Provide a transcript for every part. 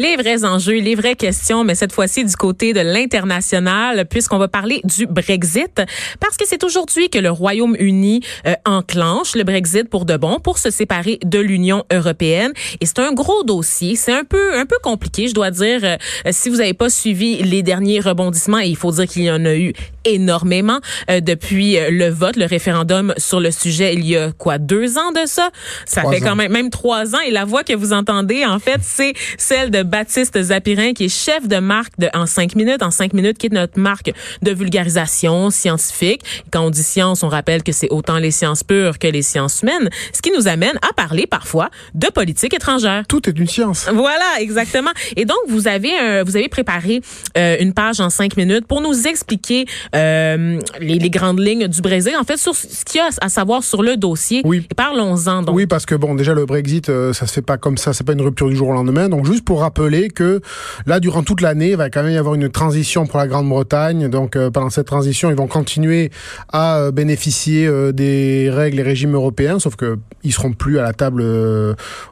Les vrais enjeux, les vraies questions, mais cette fois-ci du côté de l'international, puisqu'on va parler du Brexit, parce que c'est aujourd'hui que le Royaume-Uni euh, enclenche le Brexit pour de bon, pour se séparer de l'Union européenne. Et c'est un gros dossier, c'est un peu un peu compliqué, je dois dire. Euh, si vous n'avez pas suivi les derniers rebondissements, il faut dire qu'il y en a eu énormément euh, depuis le vote, le référendum sur le sujet, il y a quoi deux ans de ça? Ça fait quand même même trois ans. Et la voix que vous entendez, en fait, c'est celle de Baptiste Zapirin, qui est chef de marque de En 5 minutes. En 5 minutes, qui est notre marque de vulgarisation scientifique. Quand on dit science, on rappelle que c'est autant les sciences pures que les sciences humaines, ce qui nous amène à parler parfois de politique étrangère. Tout est une science. Voilà, exactement. Et donc, vous avez, euh, vous avez préparé euh, une page en 5 minutes pour nous expliquer euh, les, les, grandes lignes du Brésil, en fait, sur ce qu'il y a à savoir sur le dossier. Oui. Et parlons-en. Oui, parce que, bon, déjà, le Brexit, euh, ça se fait pas comme ça. C'est pas une rupture du jour au lendemain. Donc, juste pour rappeler que là, durant toute l'année, il va quand même y avoir une transition pour la Grande-Bretagne. Donc, euh, pendant cette transition, ils vont continuer à bénéficier des règles et régimes européens, sauf que ils seront plus à la table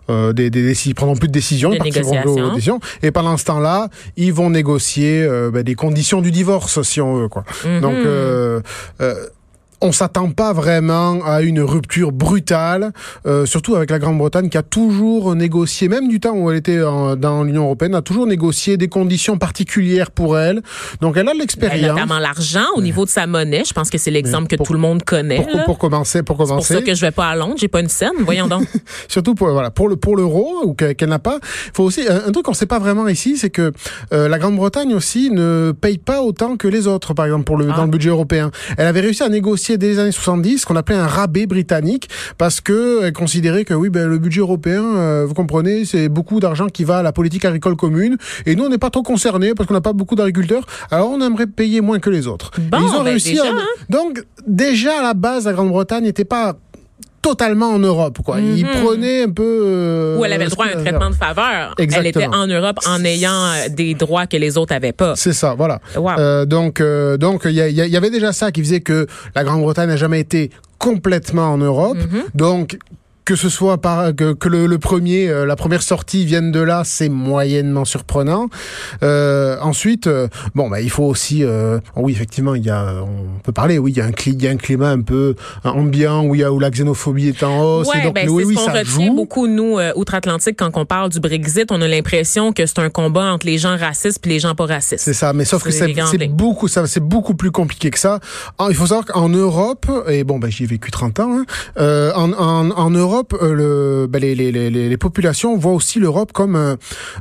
des, des, ils prendront plus de décisions, ils participeront aux décisions. Et pendant ce temps-là, ils vont négocier ben, des conditions du divorce, si on veut, quoi. Donc on s'attend pas vraiment à une rupture brutale, euh, surtout avec la Grande-Bretagne qui a toujours négocié, même du temps où elle était dans l'Union européenne, a toujours négocié des conditions particulières pour elle. Donc elle a l'expérience. Notamment l'argent au niveau de sa monnaie. Je pense que c'est l'exemple que tout le monde connaît. Pour, pour commencer, pour commencer. C'est pour ça que je vais pas à Londres, j'ai pas une scène. Voyons donc. surtout pour voilà pour le pour l'euro ou qu'elle n'a pas. Faut aussi un, truc qu'on sait pas vraiment ici, c'est que euh, la Grande-Bretagne aussi ne paye pas autant que les autres, par exemple pour le ah. dans le budget européen. Elle avait réussi à négocier dès les années 70 ce qu'on appelait un rabais britannique parce que elle considérait que oui ben le budget européen euh, vous comprenez c'est beaucoup d'argent qui va à la politique agricole commune et nous on n'est pas trop concernés parce qu'on n'a pas beaucoup d'agriculteurs alors on aimerait payer moins que les autres. Bon, ils ont ben réussi déjà, hein. donc déjà à la base la Grande-Bretagne n'était pas totalement en Europe. Quoi. Il mhm. prenait un peu... Euh, Ou elle avait le droit à un traitement de faveur. Exactement. Elle était en Europe en ayant euh, des droits que les autres avaient pas. C'est ça, voilà. Euh, donc, donc il y, y, avait déjà ça qui faisait que la Grande-Bretagne n'a jamais été complètement en Europe. Mhm. Donc, que ce soit par que, que le, le, premier, euh, la première sortie vienne de là, c'est moyennement surprenant. Euh, ensuite, euh, bon, bah, il faut aussi, euh, oui, effectivement, il y a, on peut parler, oui, il y a un, il y a un climat un peu ambiant où il y a où la xénophobie est en hausse. Ouais, et donc, ben, oui, oui, ce qu'on ça retient joue. beaucoup nous outre-Atlantique quand on parle du Brexit, on a l'impression que c'est un combat entre les gens racistes puis les gens pas racistes. C'est ça, mais sauf que C'est beaucoup, ça, c'est beaucoup plus compliqué que ça. Il faut savoir qu'en Europe, et bon, ben, j'y ai vécu 30 ans, hein, euh, en, en, en Europe, euh, le, ben, les, les, les, les populations voient aussi l'Europe comme un,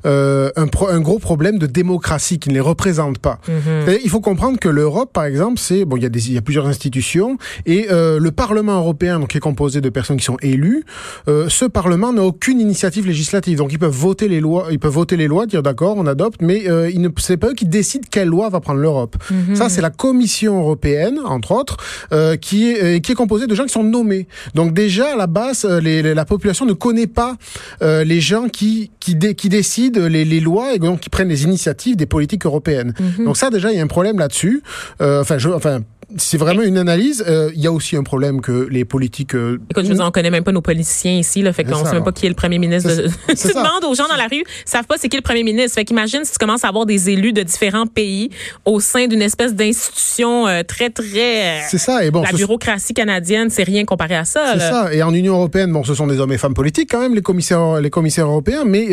euh, un, pro- un gros problème de démocratie qui ne les représente pas. Mhm. Il faut comprendre que l'Europe, par exemple, c'est bon, il y a des, il y a plusieurs institutions et euh, le Parlement européen, donc qui est composé de personnes qui sont élues, euh, ce Parlement n'a aucune initiative législative, donc ils peuvent voter les lois, ils peuvent voter les lois, dire d'accord, on adopte, mais euh, ils ne, c'est pas eux qui décident quelle loi va prendre l'Europe. Ça, c'est la Commission européenne, entre autres, euh, qui est euh, qui est composée de gens qui sont nommés. Donc déjà à la base, euh, les, la population ne connaît pas euh, les gens qui qui, dé- qui décident les, les lois et donc qui prennent les initiatives des politiques européennes. Donc ça déjà il y a un problème là-dessus. Euh, enfin je enfin c'est vraiment une analyse. Euh, Il y a aussi un problème que les politiques. euh, Écoute, je veux dire, on connaît même pas nos politiciens ici, là, fait qu'on ça, sait même pas qui est le premier ministre. De... Tu ça. demandes aux gens dans la rue, ils savent pas c'est qui le premier ministre. Fait qu'imagine si tu commences à avoir des élus de différents pays au sein d'une espèce d'institution euh, très très. euh, c'est ça et bon. la bureaucratie canadienne, c'est rien comparé à ça. C'est ça. Et en Union européenne, bon, ce sont des hommes et femmes politiques quand même, les commissaires, les commissaires européens, mais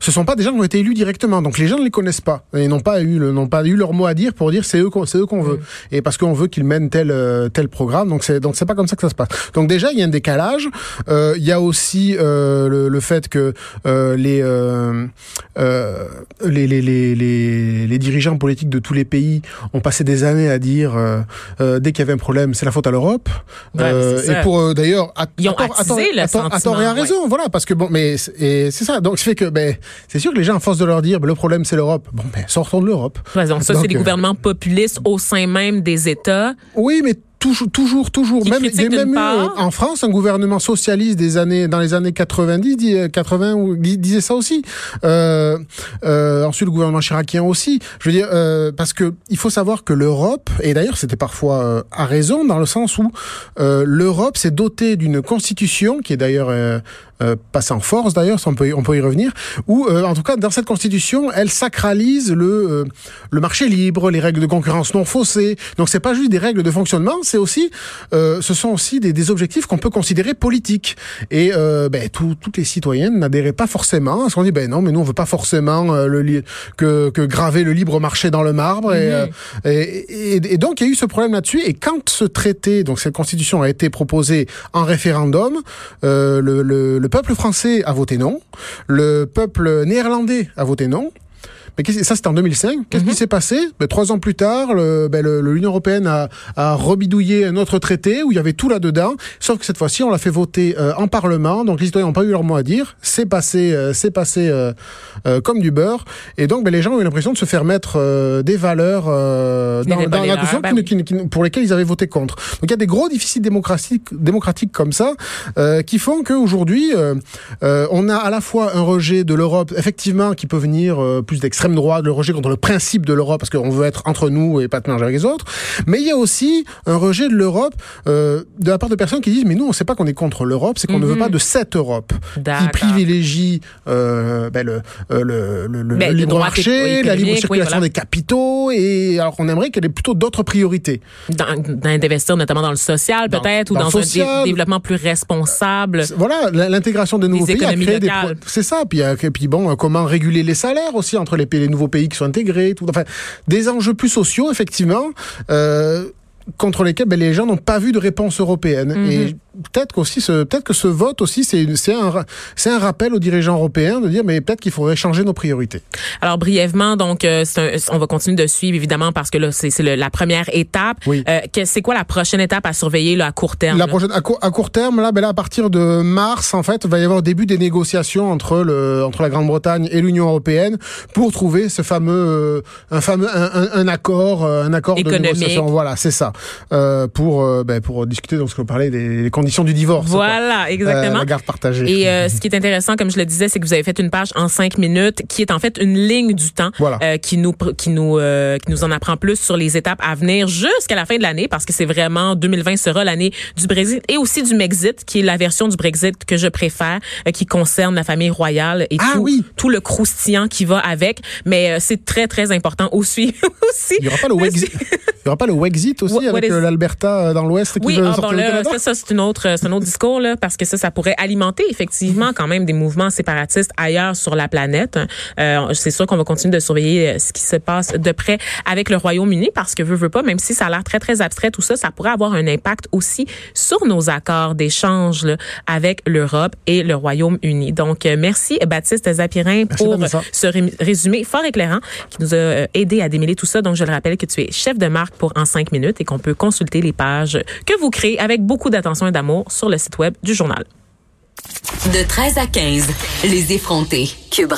ce sont pas des gens qui ont été élus directement. Donc les gens ne les connaissent pas et n'ont pas eu, n'ont pas eu leur mot à dire pour dire c'est eux, qu'on- c'est eux qu'on veut. Et parce qu'on veut qu'il mène tel euh, tel programme. Donc c'est donc c'est pas comme ça que ça se passe. Donc déjà il y a un décalage. Euh, il y a aussi euh, le, le, fait que euh, les, euh, les, les, les les les dirigeants politiques de tous les pays ont passé des années à dire dès qu'il y avait un problème c'est la faute à l'Europe. Ouais, et pour d'ailleurs ils ont à tort et à raison. Ouais. Voilà parce que bon mais c'est ça. Donc ça fait que ben c'est sûr que les gens à force de leur dire ben, le problème c'est l'Europe. Bon ben sortons de l'Europe. Ouais, donc ça c'est des gouvernements populistes au sein même des États. Oui, mais toujours, toujours, toujours. Même, il y a même eu, en France un gouvernement socialiste des années, dans les années 90, 80, ou disait ça aussi. Euh, euh, ensuite, le gouvernement chiracien aussi. Je veux dire, euh, parce que il faut savoir que l'Europe, et d'ailleurs c'était parfois euh, à raison, dans le sens où euh, l'Europe s'est dotée d'une constitution qui est d'ailleurs euh, euh, passée en force d'ailleurs, on peut, on peut y revenir, où en tout cas dans cette constitution, elle sacralise le, le marché libre, les règles de concurrence non faussées. Donc c'est pas juste des règles de fonctionnement, c'est aussi, euh, ce sont aussi des, des objectifs qu'on peut considérer politiques. Et euh, ben, tout, toutes les citoyennes n'adhéraient pas forcément. Parce qu'on dit, ben non, mais nous, on veut pas forcément euh, le, que, que graver le libre marché dans le marbre. Et, mmh. et, et, et, donc, il y a eu ce problème là-dessus. Et quand ce traité, donc cette constitution a été proposée en référendum, le, le, le peuple français a voté non, le peuple néerlandais a voté non. Mais ça, c'était en 2005. Qu'est-ce mm -hmm. qui s'est passé? Ben, Trois ans plus tard, l'Union ben, européenne a, a, rebidouillé un autre traité où il y avait tout là-dedans, sauf que cette fois-ci, on l'a fait voter euh, en Parlement, donc les citoyens n'ont pas eu leur mot à dire. C'est passé, euh, c'est passé euh, euh, comme du beurre. Et donc, ben, les gens ont eu l'impression de se faire mettre euh, des valeurs euh, dans, dans la constitution bah, pour lesquelles ils avaient voté contre. Donc, il y a des gros déficits démocratiques, démocratiques comme ça euh, qui font qu'aujourd'hui, on a à la fois un rejet de l'Europe, effectivement, qui peut venir euh, plus d'extrême droite, le rejet contre le principe de l'Europe, parce qu'on veut être entre nous et pas te manger avec les autres. Mais il y a aussi un rejet de l'Europe euh, de la part de personnes qui disent, mais nous, on ne sait pas qu'on est contre l'Europe, c'est qu'on Mhm. mm -hmm. ne veut pas de cette Europe qui privilégie euh, ben, le, le, le, le Ben, libre droits marché, la libre circulation oui, voilà. des capitaux, et alors qu'on aimerait qu'elle ait plutôt d'autres priorités. D'investir notamment dans le social, peut-être, ou dans dans, le un social. dé- développement plus responsable. Voilà, l'intégration des nouveaux pays a créé des locales. c'est ça. Puis, euh, et puis bon, euh, comment réguler les salaires aussi entre les, les nouveaux pays qui sont intégrés, tout. Enfin, des enjeux plus sociaux effectivement. Euh, contre lesquels ben, les gens n'ont pas vu de réponse européenne. Mhm. Et peut-être qu'aussi, ce, peut-être que ce vote aussi, c'est, un, c'est un rappel aux dirigeants européens de dire, mais peut-être qu'il faudrait changer nos priorités. Alors brièvement, donc euh, un- on va continuer de suivre évidemment parce que là c'est la première étape. Oui. Euh, c'est quoi la prochaine étape à surveiller là, à court terme La là? prochaine, à, court, à court terme, là, ben là, à partir de mars, en fait, il va y avoir le début des négociations entre le, entre la Grande-Bretagne et l'Union européenne pour trouver ce fameux, euh, un fameux, un, un- un accord, euh, un accord Économique. de négociation. Voilà, c'est ça. Euh, pour, euh, ben, pour discuter, donc, ce qu'on parlait des, conditions du divorce. Voilà, Euh, exactement. la garde partagée. Et ce qui est intéressant, comme je le disais, c'est que vous avez fait une page en cinq minutes qui est en fait une ligne du temps Voilà. qui nous qui nous qui nous en apprend plus sur les étapes à venir jusqu'à la fin de l'année parce que c'est vraiment 2020 sera l'année du Brexit et aussi du Mexit qui est la version du Brexit que je préfère qui concerne la famille royale et Ah tout, oui. tout le croustillant qui va avec. Mais c'est très très important aussi aussi. Il y aura pas le Mais Wexit, c'est- il y aura pas le Wexit aussi What avec is- euh, l'Alberta euh, dans l'Ouest qui Oui, veut ah, sortir bon, là, Canada? ça, ça c'est une autre, c'est un autre discours là, parce que ça, ça pourrait alimenter effectivement quand même des mouvements séparatistes ailleurs sur la planète. Euh, c'est sûr qu'on va continuer de surveiller euh, ce qui se passe de près avec le Royaume-Uni, parce que veut veut pas, même si ça a l'air très très abstrait tout ça, ça pourrait avoir un impact aussi sur nos accords d'échange là, avec l'Europe et le Royaume-Uni. Donc merci Baptiste Zapirin Merci, pour ce ré- résumé fort éclairant qui nous a aidé à démêler tout ça. Donc, je le rappelle que tu es chef de marque pour En 5 minutes et qu'on peut consulter les pages que vous créez avec beaucoup d'attention et d'amour sur le site web du journal. De 13 à 15, les effrontés. Cube.